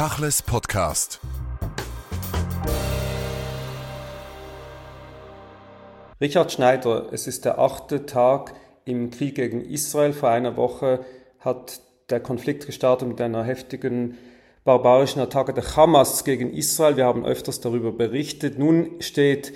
Tachles Podcast. Richard Schneider, es ist der achte Tag im Krieg gegen Israel. Vor einer Woche hat der Konflikt gestartet mit einer heftigen barbarischen Attacke der Hamas gegen Israel. Wir haben öfters darüber berichtet. Nun steht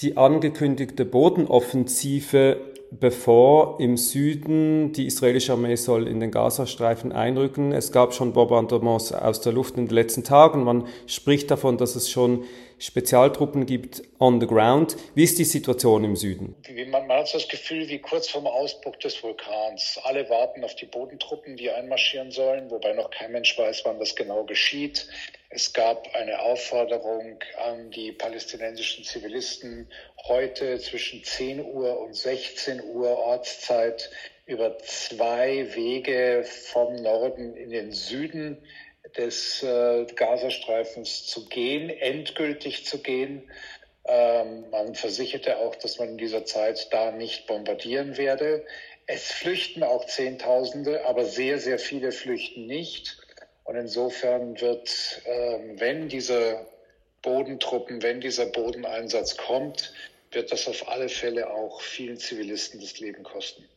die angekündigte Bodenoffensive bevor im Süden die israelische Armee soll in den Gazastreifen einrücken. Es gab schon Bombardements aus der Luft in den letzten Tagen. Man spricht davon, dass es schon Spezialtruppen gibt on the ground. Wie ist die Situation im Süden? Man, man hat das Gefühl wie kurz vorm Ausbruch des Vulkans. Alle warten auf die Bodentruppen, die einmarschieren sollen, wobei noch kein Mensch weiß, wann das genau geschieht. Es gab eine Aufforderung an die palästinensischen Zivilisten, heute zwischen 10 Uhr und 16 Uhr Ortszeit über zwei Wege vom Norden in den Süden des äh, Gazastreifens zu gehen, endgültig zu gehen. Ähm, man versicherte auch, dass man in dieser Zeit da nicht bombardieren werde. Es flüchten auch Zehntausende, aber sehr, sehr viele flüchten nicht. Und insofern wird, ähm, wenn diese Bodentruppen, wenn dieser Bodeneinsatz kommt, wird das auf alle Fälle auch vielen Zivilisten das Leben kosten.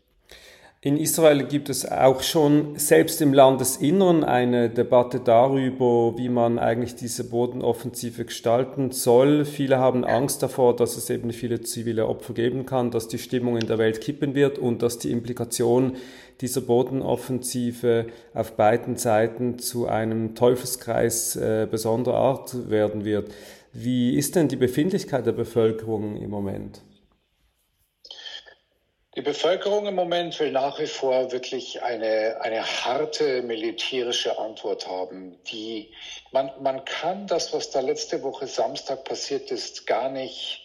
In Israel gibt es auch schon selbst im Landesinneren eine Debatte darüber, wie man eigentlich diese Bodenoffensive gestalten soll. Viele haben Angst davor, dass es eben viele zivile Opfer geben kann, dass die Stimmung in der Welt kippen wird und dass die Implikation dieser Bodenoffensive auf beiden Seiten zu einem Teufelskreis äh, besonderer Art werden wird. Wie ist denn die Befindlichkeit der Bevölkerung im Moment? Die Bevölkerung im Moment will nach wie vor wirklich eine, eine harte militärische Antwort haben. Die, man, man kann das, was da letzte Woche Samstag passiert ist, gar nicht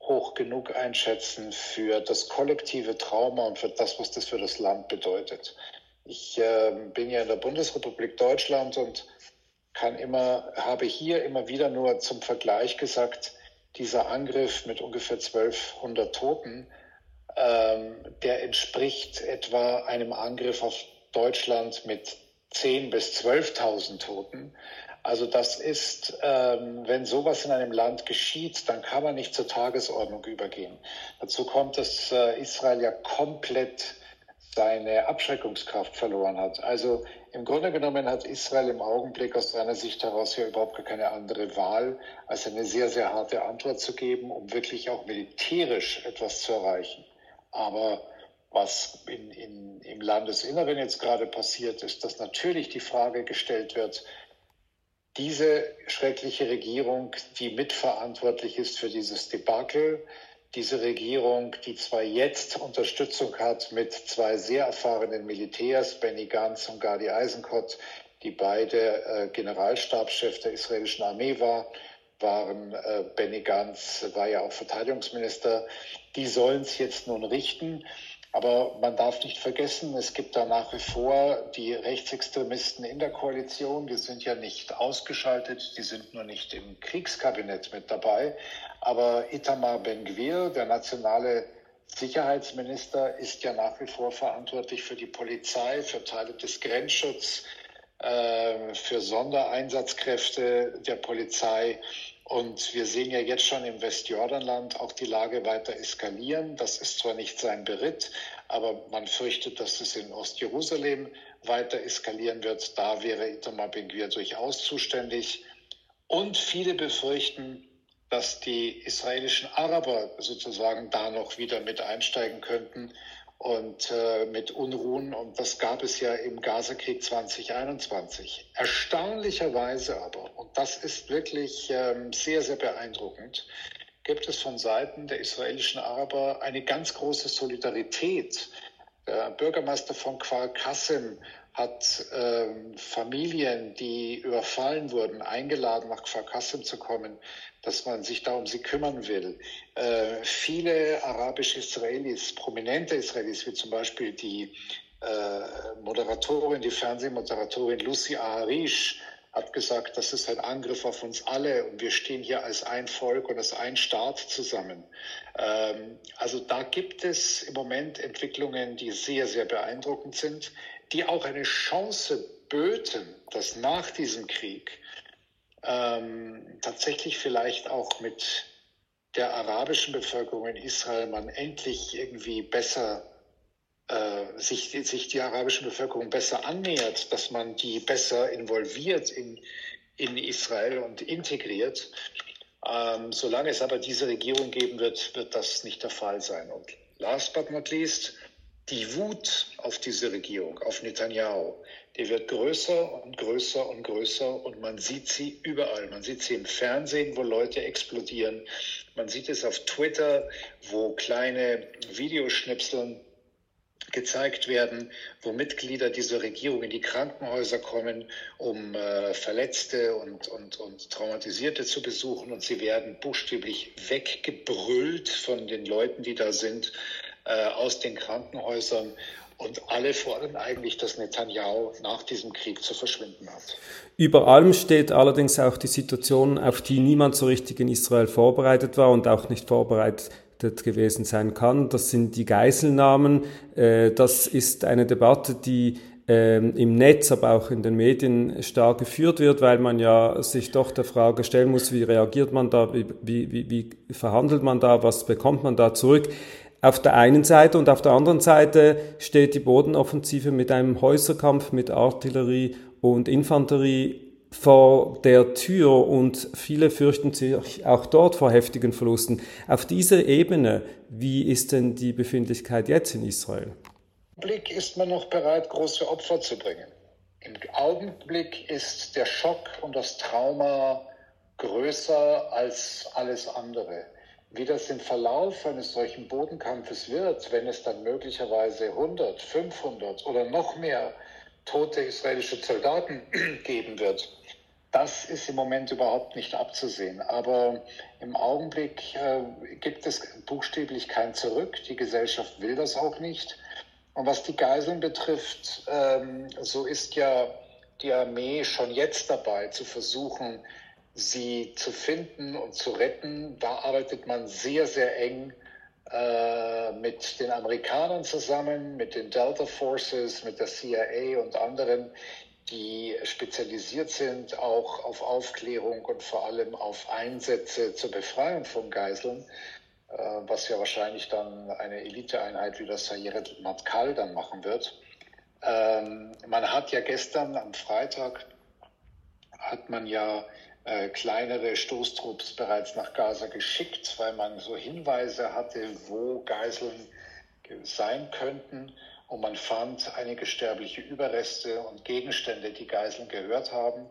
hoch genug einschätzen für das kollektive Trauma und für das, was das für das Land bedeutet. Ich äh, bin ja in der Bundesrepublik Deutschland und kann immer, habe hier immer wieder nur zum Vergleich gesagt, dieser Angriff mit ungefähr 1200 Toten, ähm, der entspricht etwa einem Angriff auf Deutschland mit 10.000 bis 12.000 Toten. Also das ist, ähm, wenn sowas in einem Land geschieht, dann kann man nicht zur Tagesordnung übergehen. Dazu kommt, dass äh, Israel ja komplett seine Abschreckungskraft verloren hat. Also im Grunde genommen hat Israel im Augenblick aus seiner Sicht heraus ja überhaupt gar keine andere Wahl, als eine sehr, sehr harte Antwort zu geben, um wirklich auch militärisch etwas zu erreichen. Aber was in, in, im Landesinneren jetzt gerade passiert, ist, dass natürlich die Frage gestellt wird, diese schreckliche Regierung, die mitverantwortlich ist für dieses Debakel, diese Regierung, die zwar jetzt Unterstützung hat mit zwei sehr erfahrenen Militärs, Benny Gantz und Gadi Eisenkot, die beide äh, Generalstabschef der israelischen Armee war, waren. Äh, Benny Gantz war ja auch Verteidigungsminister. Die sollen es jetzt nun richten. Aber man darf nicht vergessen, es gibt da nach wie vor die Rechtsextremisten in der Koalition. Die sind ja nicht ausgeschaltet, die sind nur nicht im Kriegskabinett mit dabei. Aber Itamar Ben-Gvir, der nationale Sicherheitsminister, ist ja nach wie vor verantwortlich für die Polizei, für Teile des Grenzschutzes, äh, für Sondereinsatzkräfte der Polizei. Und wir sehen ja jetzt schon im Westjordanland auch die Lage weiter eskalieren. Das ist zwar nicht sein Beritt, aber man fürchtet, dass es in Ostjerusalem weiter eskalieren wird. Da wäre Itamar Ben-Gvir durchaus zuständig. Und viele befürchten, dass die israelischen Araber sozusagen da noch wieder mit einsteigen könnten und äh, mit Unruhen. Und das gab es ja im Gazakrieg 2021. Erstaunlicherweise aber, und das ist wirklich ähm, sehr, sehr beeindruckend, gibt es von Seiten der israelischen Araber eine ganz große Solidarität. Der Bürgermeister von Kfar Kassim hat ähm, Familien, die überfallen wurden, eingeladen, nach Kfar Kassim zu kommen, dass man sich da um sie kümmern will. Äh, viele arabische Israelis, prominente Israelis, wie zum Beispiel die äh, Moderatorin, die Fernsehmoderatorin Lucy Aharish, hat gesagt, das ist ein Angriff auf uns alle und wir stehen hier als ein Volk und als ein Staat zusammen. Ähm, also da gibt es im Moment Entwicklungen, die sehr, sehr beeindruckend sind, die auch eine Chance böten, dass nach diesem Krieg ähm, tatsächlich vielleicht auch mit der arabischen Bevölkerung in Israel man endlich irgendwie besser äh, sich, sich die arabische Bevölkerung besser annähert, dass man die besser involviert in, in Israel und integriert. Ähm, solange es aber diese Regierung geben wird, wird das nicht der Fall sein. Und last but not least, die Wut auf diese Regierung, auf Netanyahu, die wird größer und größer und größer und man sieht sie überall. Man sieht sie im Fernsehen, wo Leute explodieren. Man sieht es auf Twitter, wo kleine Videoschnipseln gezeigt werden, wo Mitglieder dieser Regierung in die Krankenhäuser kommen, um äh, Verletzte und, und, und Traumatisierte zu besuchen. Und sie werden buchstäblich weggebrüllt von den Leuten, die da sind, äh, aus den Krankenhäusern. Und alle fordern eigentlich, dass Netanyahu nach diesem Krieg zu verschwinden hat. Über allem steht allerdings auch die Situation, auf die niemand so richtig in Israel vorbereitet war und auch nicht vorbereitet gewesen sein kann. Das sind die Geiselnahmen. Äh, das ist eine Debatte, die ähm, im Netz, aber auch in den Medien stark geführt wird, weil man ja sich doch der Frage stellen muss, wie reagiert man da, wie, wie, wie verhandelt man da, was bekommt man da zurück. Auf der einen Seite und auf der anderen Seite steht die Bodenoffensive mit einem Häuserkampf mit Artillerie und Infanterie vor der Tür und viele fürchten sich auch dort vor heftigen Verlusten. Auf dieser Ebene, wie ist denn die Befindlichkeit jetzt in Israel? Im Augenblick ist man noch bereit, große Opfer zu bringen. Im Augenblick ist der Schock und das Trauma größer als alles andere. Wie das im Verlauf eines solchen Bodenkampfes wird, wenn es dann möglicherweise 100, 500 oder noch mehr tote israelische Soldaten geben wird, das ist im Moment überhaupt nicht abzusehen. Aber im Augenblick äh, gibt es buchstäblich kein Zurück. Die Gesellschaft will das auch nicht. Und was die Geiseln betrifft, ähm, so ist ja die Armee schon jetzt dabei zu versuchen, sie zu finden und zu retten. Da arbeitet man sehr, sehr eng äh, mit den Amerikanern zusammen, mit den Delta Forces, mit der CIA und anderen, die spezialisiert sind auch auf Aufklärung und vor allem auf Einsätze zur Befreiung von Geiseln, äh, was ja wahrscheinlich dann eine Eliteeinheit wie das Sayeret Matkal dann machen wird. Ähm, man hat ja gestern am Freitag hat man ja äh, kleinere Stoßtrupps bereits nach Gaza geschickt, weil man so Hinweise hatte, wo Geiseln sein könnten. Und man fand einige sterbliche Überreste und Gegenstände, die Geiseln gehört haben.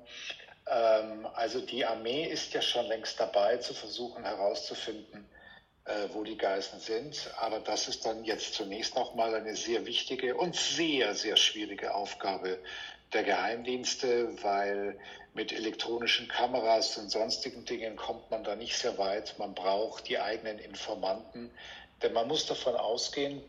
Ähm, also die Armee ist ja schon längst dabei, zu versuchen herauszufinden, wo die Geiseln sind. Aber das ist dann jetzt zunächst noch mal eine sehr wichtige und sehr, sehr schwierige Aufgabe der Geheimdienste, weil mit elektronischen Kameras und sonstigen Dingen kommt man da nicht sehr weit. Man braucht die eigenen Informanten, denn man muss davon ausgehen,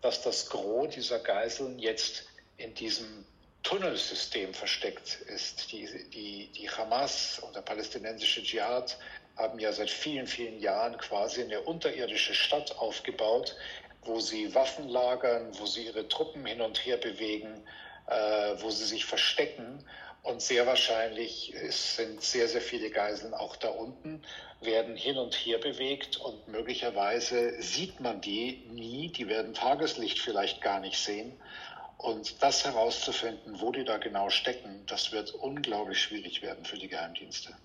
dass das Gros dieser Geiseln jetzt in diesem Tunnelsystem versteckt ist. Die, die, die Hamas und der palästinensische Dschihad haben ja seit vielen, vielen Jahren quasi eine unterirdische Stadt aufgebaut, wo sie Waffen lagern, wo sie ihre Truppen hin und her bewegen, äh, wo sie sich verstecken. Und sehr wahrscheinlich sind sehr, sehr viele Geiseln auch da unten, werden hin und her bewegt und möglicherweise sieht man die nie, die werden Tageslicht vielleicht gar nicht sehen. Und das herauszufinden, wo die da genau stecken, das wird unglaublich schwierig werden für die Geheimdienste.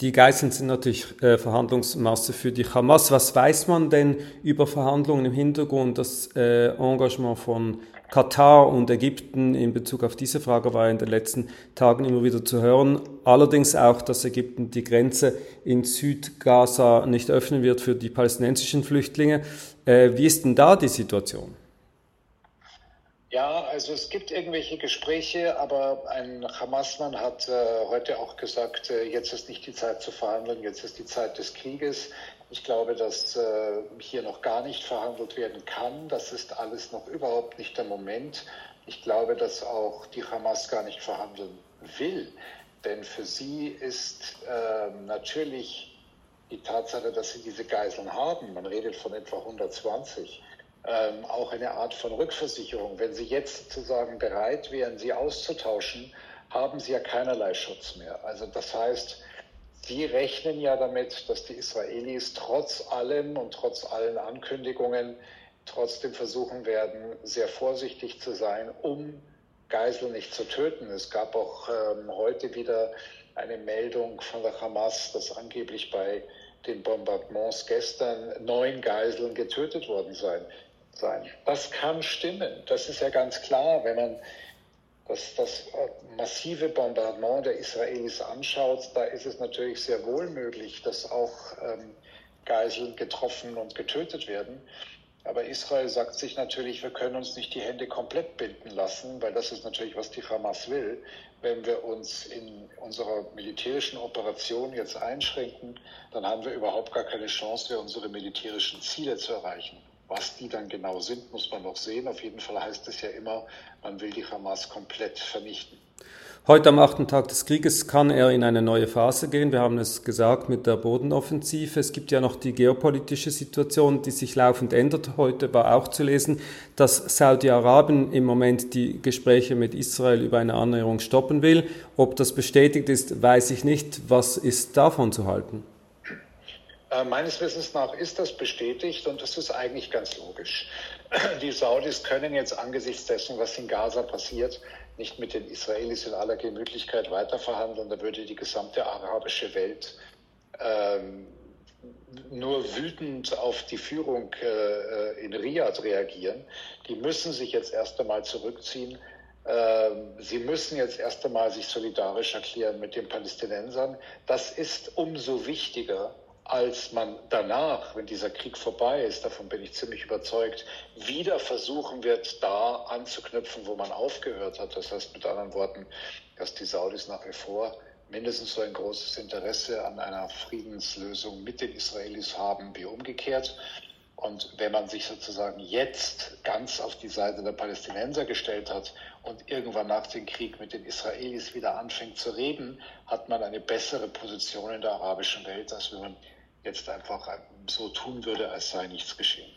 Die Geiseln sind natürlich äh, Verhandlungsmasse für die Hamas. Was weiß man denn über Verhandlungen im Hintergrund? Das äh, Engagement von Katar und Ägypten in Bezug auf diese Frage war in den letzten Tagen immer wieder zu hören. Allerdings auch, dass Ägypten die Grenze in Südgaza nicht öffnen wird für die palästinensischen Flüchtlinge. Äh, wie ist denn da die Situation? Ja, also es gibt irgendwelche Gespräche, aber ein Hamas-Mann hat äh, heute auch gesagt, äh, jetzt ist nicht die Zeit zu verhandeln, jetzt ist die Zeit des Krieges. Ich glaube, dass äh, hier noch gar nicht verhandelt werden kann. Das ist alles noch überhaupt nicht der Moment. Ich glaube, dass auch die Hamas gar nicht verhandeln will. Denn für sie ist äh, natürlich die Tatsache, dass sie diese Geiseln haben, man redet von etwa 120, ähm, auch eine Art von Rückversicherung. Wenn sie jetzt sozusagen bereit wären, sie auszutauschen, haben sie ja keinerlei Schutz mehr. Also das heißt, sie rechnen ja damit, dass die Israelis trotz allem und trotz allen Ankündigungen trotzdem versuchen werden, sehr vorsichtig zu sein, um Geisel nicht zu töten. Es gab auch ähm, heute wieder eine Meldung von der Hamas, dass angeblich bei den Bombardements gestern neun Geiseln getötet worden sein. Das kann stimmen. Das ist ja ganz klar, wenn man das, das massive Bombardement der Israelis anschaut, da ist es natürlich sehr wohl möglich, dass auch ähm, Geiseln getroffen und getötet werden. Aber Israel sagt sich natürlich, wir können uns nicht die Hände komplett binden lassen, weil das ist natürlich, was die Hamas will. Wenn wir uns in unserer militärischen Operation jetzt einschränken, dann haben wir überhaupt gar keine Chance unsere militärischen Ziele zu erreichen. Was die dann genau sind, muss man noch sehen. Auf jeden Fall heißt es ja immer, man will die Hamas komplett vernichten. Heute am achten Tag des Krieges kann er in eine neue Phase gehen. Wir haben es gesagt mit der Bodenoffensive. Es gibt ja noch die geopolitische Situation, die sich laufend ändert. Heute war auch zu lesen, dass Saudi-Arabien im Moment die Gespräche mit Israel über eine Annäherung stoppen will. Ob das bestätigt ist, weiß ich nicht. Was ist davon zu halten? Äh, meines Wissens nach ist das bestätigt und das ist eigentlich ganz logisch. Die Saudis können jetzt angesichts dessen, was in Gaza passiert, nicht mit den Israelis in aller Gemütlichkeit weiterverhandeln. Da würde die gesamte arabische Welt ähm, nur wütend auf die Führung äh, in Riyadh reagieren. Die müssen sich jetzt erst einmal zurückziehen. Ähm, sie müssen jetzt erst einmal sich solidarisch erklären mit den Palästinensern. Das ist umso wichtiger, als man danach, wenn dieser Krieg vorbei ist, davon bin ich ziemlich überzeugt, wieder versuchen wird, da anzuknüpfen, wo man aufgehört hat. Das heißt mit anderen Worten, dass die Saudis nach wie vor mindestens so ein großes Interesse an einer Friedenslösung mit den Israelis haben wie umgekehrt. Und wenn man sich sozusagen jetzt ganz auf die Seite der Palästinenser gestellt hat und irgendwann nach dem Krieg mit den Israelis wieder anfängt zu reden, hat man eine bessere Position in der arabischen Welt, als wenn man jetzt einfach so tun würde, als sei nichts geschehen.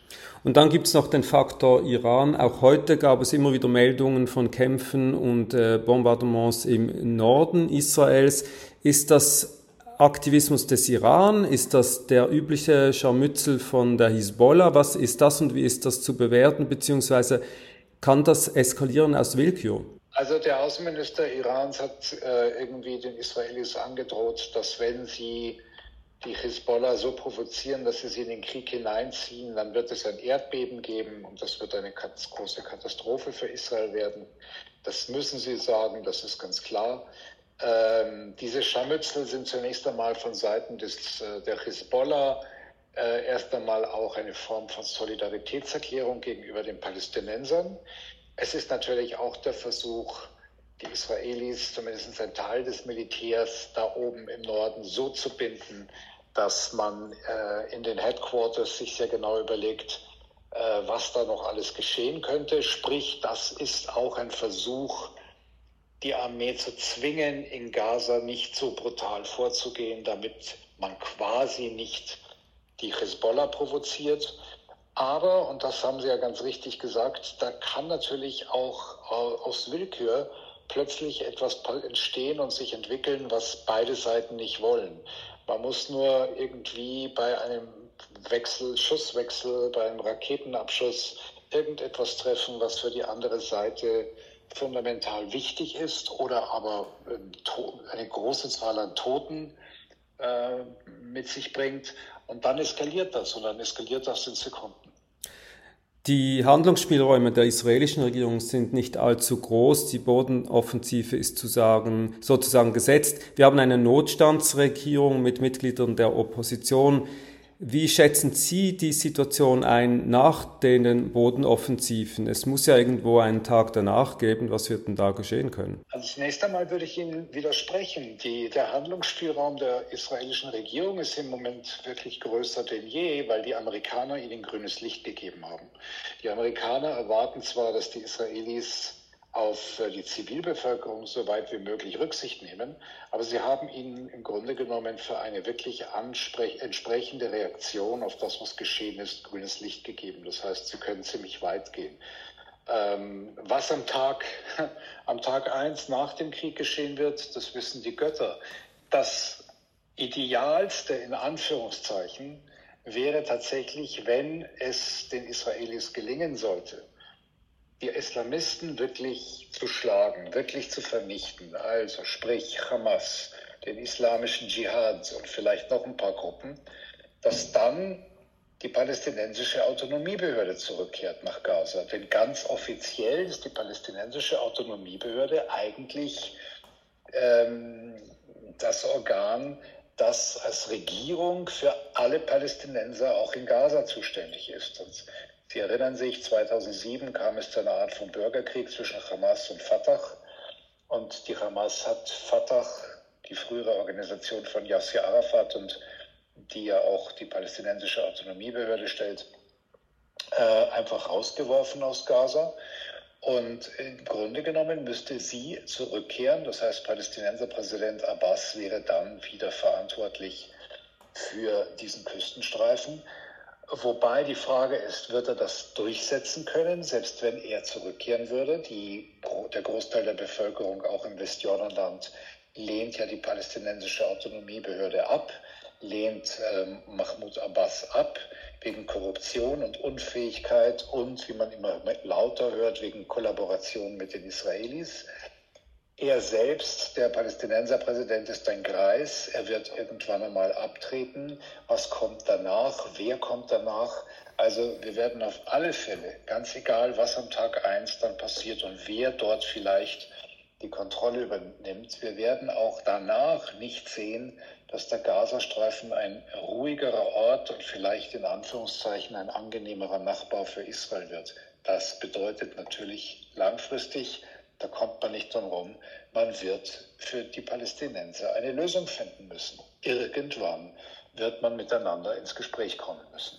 Und dann gibt es noch den Faktor Iran. Auch heute gab es immer wieder Meldungen von Kämpfen und äh, Bombardements im Norden Israels. Ist das Aktivismus des Iran? Ist das der übliche Scharmützel von der Hisbollah? Was ist das und wie ist das zu bewerten? Beziehungsweise kann das eskalieren aus Willkür? Also der Außenminister Irans hat äh, irgendwie den Israelis angedroht, dass wenn sie die Hisbollah so provozieren, dass sie sie in den Krieg hineinziehen, dann wird es ein Erdbeben geben und das wird eine große Katastrophe für Israel werden. Das müssen sie sagen, das ist ganz klar. Ähm, diese Scharmützel sind zunächst einmal von Seiten des, äh, der Hisbollah äh, erst einmal auch eine Form von Solidaritätserklärung gegenüber den Palästinensern. Es ist natürlich auch der Versuch, die Israelis, zumindest ein Teil des Militärs da oben im Norden, so zu binden, dass man äh, in den Headquarters sich sehr genau überlegt, äh, was da noch alles geschehen könnte. Sprich, das ist auch ein Versuch, die Armee zu zwingen, in Gaza nicht so brutal vorzugehen, damit man quasi nicht die Hezbollah provoziert. Aber, und das haben Sie ja ganz richtig gesagt, da kann natürlich auch aus Willkür plötzlich etwas entstehen und sich entwickeln, was beide Seiten nicht wollen. Man muss nur irgendwie bei einem Wechsel, Schusswechsel, bei einem Raketenabschuss irgendetwas treffen, was für die andere Seite fundamental wichtig ist oder aber ähm, eine große Zahl an Toten äh, mit sich bringt. Und dann eskaliert das und dann eskaliert das in Sekunden. Die Handlungsspielräume der israelischen Regierung sind nicht allzu groß. Die Bodenoffensive ist zu sagen, sozusagen gesetzt. Wir haben eine Notstandsregierung mit Mitgliedern der Opposition. Wie schätzen Sie die Situation ein nach den Bodenoffensiven? Es muss ja irgendwo einen Tag danach geben. Was wird denn da geschehen können? Also zunächst einmal würde ich Ihnen widersprechen. Die, der Handlungsspielraum der israelischen Regierung ist im Moment wirklich größer denn je, weil die Amerikaner ihnen grünes Licht gegeben haben. Die Amerikaner erwarten zwar, dass die Israelis auf äh, die Zivilbevölkerung so weit wie möglich Rücksicht nehmen. Aber sie haben ihnen im Grunde genommen für eine wirklich entsprechende Reaktion auf das, was geschehen ist, grünes Licht gegeben. Das heißt, sie können ziemlich weit gehen. Ähm, was am Tag, am Tag 1 nach dem Krieg geschehen wird, das wissen die Götter. Das Idealste in Anführungszeichen wäre tatsächlich, wenn es den Israelis gelingen sollte, die Islamisten wirklich zu schlagen, wirklich zu vernichten. Also sprich Hamas, den islamischen Dschihad und vielleicht noch ein paar Gruppen, dass dann die palästinensische Autonomiebehörde zurückkehrt nach Gaza. Denn ganz offiziell ist die palästinensische Autonomiebehörde eigentlich ähm, das Organ, das als Regierung für alle Palästinenser auch in Gaza zuständig ist. Und Sie erinnern sich, 2007 kam es zu einer Art von Bürgerkrieg zwischen Hamas und Fatah. Und die Hamas hat Fatah, die frühere Organisation von Yasser Arafat und die ja auch die palästinensische Autonomiebehörde stellt, äh, einfach rausgeworfen aus Gaza. Und im Grunde genommen müsste sie zurückkehren. Das heißt, Palästinenserpräsident Abbas wäre dann wieder verantwortlich für diesen Küstenstreifen. Wobei die Frage ist, wird er das durchsetzen können, selbst wenn er zurückkehren würde? Die, der Großteil der Bevölkerung, auch im Westjordanland, lehnt ja die palästinensische Autonomiebehörde ab lehnt ähm, Mahmoud Abbas ab wegen Korruption und Unfähigkeit und, wie man immer lauter hört, wegen Kollaboration mit den Israelis. Er selbst, der Palästinenserpräsident, ist ein Greis. Er wird irgendwann einmal abtreten. Was kommt danach? Wer kommt danach? Also wir werden auf alle Fälle, ganz egal, was am Tag 1 dann passiert und wer dort vielleicht die Kontrolle übernimmt, wir werden auch danach nicht sehen, dass der Gazastreifen ein ruhigerer Ort und vielleicht in Anführungszeichen ein angenehmerer Nachbar für Israel wird. Das bedeutet natürlich langfristig, da kommt man nicht drum rum, man wird für die Palästinenser eine Lösung finden müssen. Irgendwann wird man miteinander ins Gespräch kommen müssen.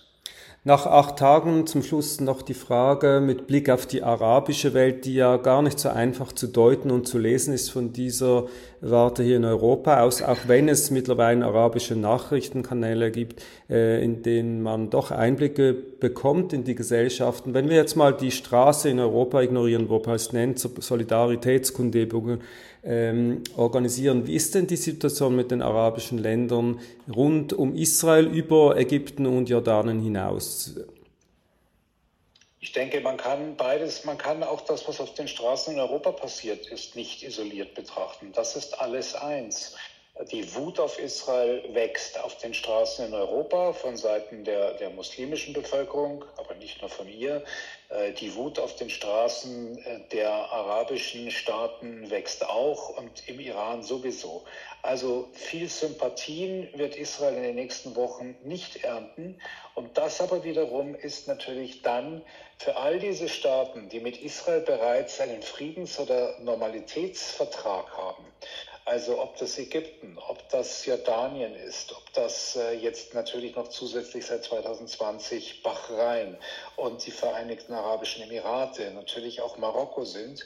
Nach acht Tagen zum Schluss noch die Frage mit Blick auf die arabische Welt, die ja gar nicht so einfach zu deuten und zu lesen ist von dieser Warte hier in Europa aus, auch wenn es mittlerweile arabische Nachrichtenkanäle gibt, äh, in denen man doch Einblicke bekommt in die Gesellschaften. Wenn wir jetzt mal die Straße in Europa ignorieren, wo Palästinenser Solidaritätskundgebungen ähm, organisieren. Wie ist denn die Situation mit den arabischen Ländern rund um Israel über Ägypten und Jordanien hinaus? Ich denke, man kann beides, man kann auch das, was auf den Straßen in Europa passiert ist, nicht isoliert betrachten. Das ist alles eins. Die Wut auf Israel wächst auf den Straßen in Europa von Seiten der, der muslimischen Bevölkerung, aber nicht nur von ihr. Äh, die Wut auf den Straßen äh, der arabischen Staaten wächst auch und im Iran sowieso. Also viel Sympathien wird Israel in den nächsten Wochen nicht ernten. Und das aber wiederum ist natürlich dann für all diese Staaten, die mit Israel bereits einen Friedens- oder Normalitätsvertrag haben, also ob das Ägypten, ob das Jordanien ist, ob das äh, jetzt natürlich noch zusätzlich seit 2020 Bahrain und die Vereinigten Arabischen Emirate, natürlich auch Marokko sind,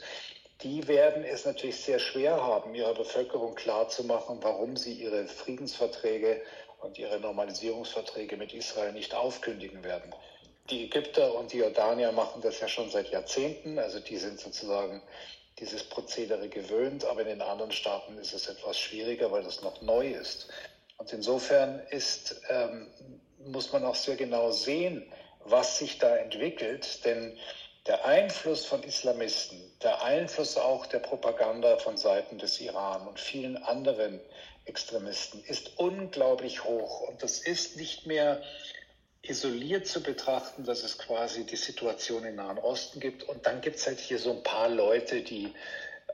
die werden es natürlich sehr schwer haben, ihrer Bevölkerung klarzumachen, warum sie ihre Friedensverträge und ihre Normalisierungsverträge mit Israel nicht aufkündigen werden. Die Ägypter und die Jordanier machen das ja schon seit Jahrzehnten, also die sind sozusagen dieses Prozedere gewöhnt, aber in den anderen Staaten ist es etwas schwieriger, weil das noch neu ist. Und insofern ist, ähm, muss man auch sehr genau sehen, was sich da entwickelt, denn der Einfluss von Islamisten, der Einfluss auch der Propaganda von Seiten des Iran und vielen anderen Extremisten ist unglaublich hoch. Und das ist nicht mehr isoliert zu betrachten, dass es quasi die Situation im Nahen Osten gibt. Und dann gibt es halt hier so ein paar Leute, die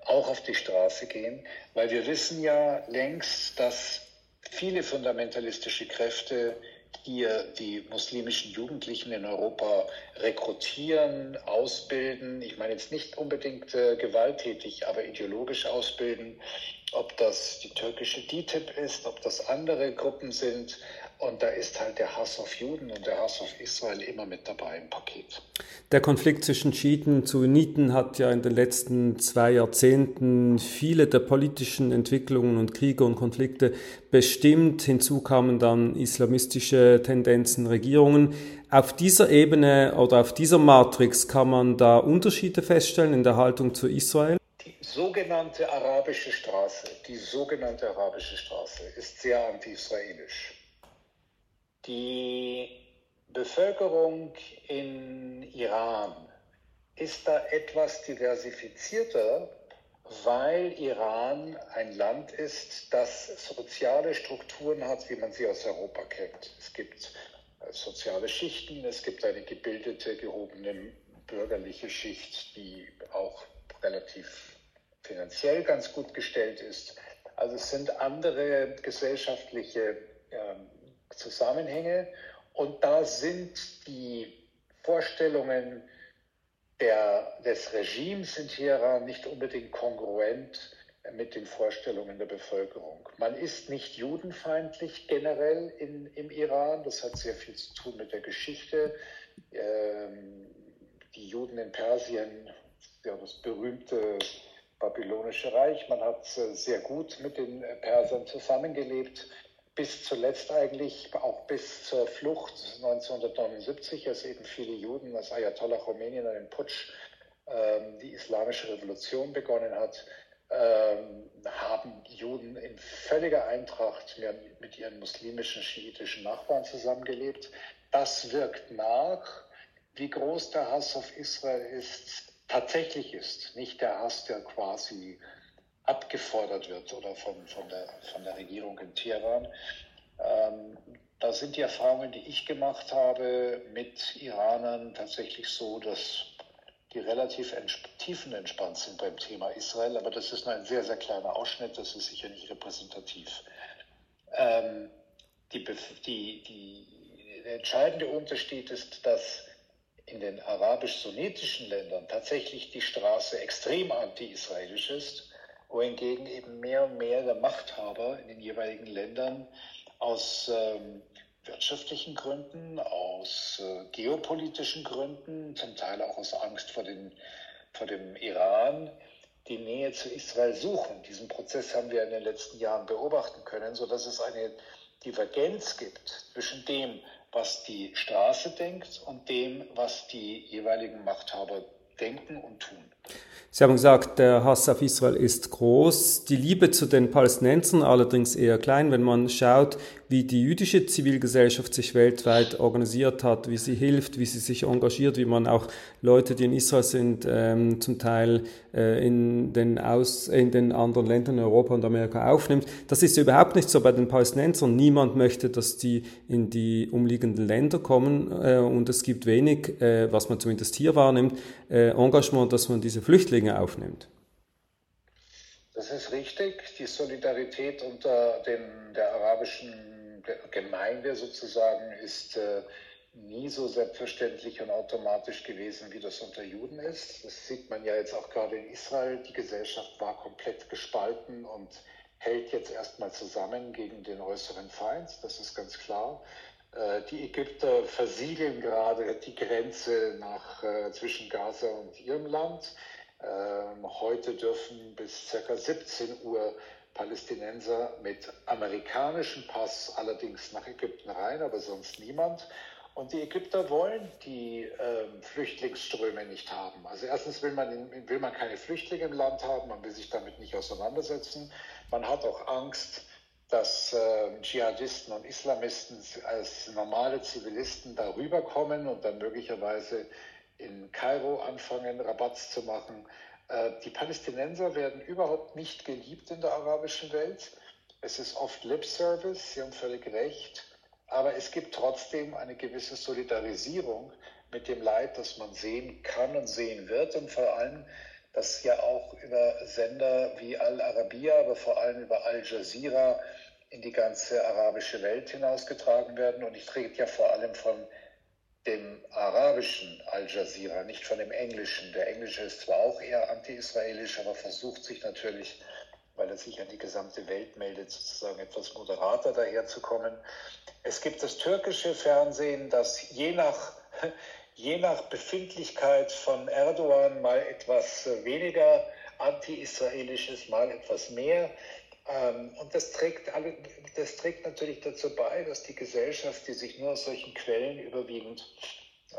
auch auf die Straße gehen, weil wir wissen ja längst, dass viele fundamentalistische Kräfte hier die muslimischen Jugendlichen in Europa rekrutieren, ausbilden. Ich meine jetzt nicht unbedingt äh, gewalttätig, aber ideologisch ausbilden ob das die türkische DTIP ist, ob das andere Gruppen sind. Und da ist halt der Hass auf Juden und der Hass auf Israel immer mit dabei im Paket. Der Konflikt zwischen Schiiten und Sunniten hat ja in den letzten zwei Jahrzehnten viele der politischen Entwicklungen und Kriege und Konflikte bestimmt. Hinzu kamen dann islamistische Tendenzen, Regierungen. Auf dieser Ebene oder auf dieser Matrix kann man da Unterschiede feststellen in der Haltung zu Israel? Die sogenannte arabische Straße, die sogenannte arabische Straße ist sehr anti-israelisch. Die Bevölkerung in Iran ist da etwas diversifizierter, weil Iran ein Land ist, das soziale Strukturen hat, wie man sie aus Europa kennt. Es gibt äh, soziale Schichten, es gibt eine gebildete, gehobene bürgerliche Schicht, die auch relativ finanziell ganz gut gestellt ist. Also es sind andere gesellschaftliche ähm, Zusammenhänge und da sind die Vorstellungen der, des Regimes in Teheran nicht unbedingt kongruent mit den Vorstellungen der Bevölkerung. Man ist nicht judenfeindlich generell in, im Iran. Das hat sehr viel zu tun mit der Geschichte. Ähm, die Juden in Persien, ja, das berühmte babylonische Reich, man hat äh, sehr gut mit den Persern zusammengelebt bis zuletzt eigentlich, auch bis zur Flucht 1979, als eben viele Juden, als Ayatollah Khomeini in einem Putsch ähm, die islamische Revolution begonnen hat, ähm, haben Juden in völliger Eintracht mit ihren muslimischen, schiitischen Nachbarn zusammengelebt. Das wirkt nach, wie groß der Hass auf Israel ist, tatsächlich ist. Nicht der Hass, der quasi abgefordert wird oder von, von, der, von der Regierung in Teheran. Ähm, da sind die Erfahrungen, die ich gemacht habe mit Iranern tatsächlich so, dass die relativ tiefenentspannt sind beim Thema Israel. Aber das ist nur ein sehr, sehr kleiner Ausschnitt, das ist sicher nicht repräsentativ. Ähm, die, die, die, der entscheidende Unterschied ist, dass in den arabisch-sunnitischen Ländern tatsächlich die Straße extrem anti-israelisch ist wohingegen eben mehr und mehr der Machthaber in den jeweiligen Ländern aus ähm, wirtschaftlichen Gründen, aus äh, geopolitischen Gründen, zum Teil auch aus Angst vor, den, vor dem Iran, die Nähe zu Israel suchen. Diesen Prozess haben wir in den letzten Jahren beobachten können, sodass es eine Divergenz gibt zwischen dem, was die Straße denkt und dem, was die jeweiligen Machthaber denken und tun. Sie haben gesagt, der Hass auf Israel ist groß, die Liebe zu den Palästinensern allerdings eher klein, wenn man schaut, wie die jüdische Zivilgesellschaft sich weltweit organisiert hat, wie sie hilft, wie sie sich engagiert, wie man auch Leute, die in Israel sind, ähm, zum Teil äh, in, den Aus, in den anderen Ländern Europa und Amerika aufnimmt. Das ist überhaupt nicht so bei den Palästinensern. Niemand möchte, dass die in die umliegenden Länder kommen äh, und es gibt wenig, äh, was man zumindest hier wahrnimmt, äh, Engagement, dass man diese Flüchtlinge aufnimmt. Das ist richtig. Die Solidarität unter den, der arabischen Gemeinde sozusagen ist äh, nie so selbstverständlich und automatisch gewesen, wie das unter Juden ist. Das sieht man ja jetzt auch gerade in Israel. Die Gesellschaft war komplett gespalten und hält jetzt erstmal zusammen gegen den äußeren Feind. Das ist ganz klar. Äh, die Ägypter versiegeln gerade die Grenze nach, äh, zwischen Gaza und ihrem Land. Ähm, heute dürfen bis ca. 17 Uhr Palästinenser mit amerikanischem Pass allerdings nach Ägypten rein, aber sonst niemand. Und die Ägypter wollen die äh, Flüchtlingsströme nicht haben. Also erstens will man, will man keine Flüchtlinge im Land haben, man will sich damit nicht auseinandersetzen. Man hat auch Angst, dass äh, Dschihadisten und Islamisten als normale Zivilisten darüber kommen und dann möglicherweise in Kairo anfangen, Rabatz zu machen. Äh, die Palästinenser werden überhaupt nicht geliebt in der arabischen Welt. Es ist oft Lip Service, Sie haben völlig recht, aber es gibt trotzdem eine gewisse Solidarisierung mit dem Leid, das man sehen kann und sehen wird und vor allem, das ja auch über Sender wie Al Arabiya, aber vor allem über Al Jazeera in die ganze arabische Welt hinausgetragen werden. Und ich rede ja vor allem von dem arabischen Al Jazeera, nicht von dem englischen. Der englische ist zwar auch eher anti-israelisch, aber versucht sich natürlich weil er sich an die gesamte Welt meldet, sozusagen etwas moderater daherzukommen. Es gibt das türkische Fernsehen, das je nach, je nach Befindlichkeit von Erdogan mal etwas weniger anti-israelisches, mal etwas mehr. Ähm, und das trägt, alle, das trägt natürlich dazu bei, dass die Gesellschaft, die sich nur aus solchen Quellen überwiegend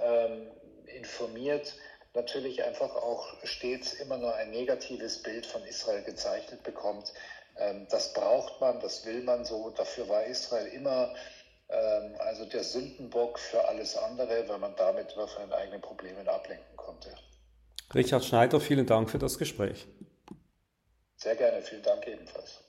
ähm, informiert, natürlich einfach auch stets immer nur ein negatives Bild von Israel gezeichnet bekommt. Ähm, das braucht man, das will man so. Dafür war Israel immer also der Sündenbock für alles andere, weil man damit von den eigenen Problemen ablenken konnte. Richard Schneider, vielen Dank für das Gespräch. Sehr gerne, vielen Dank ebenfalls.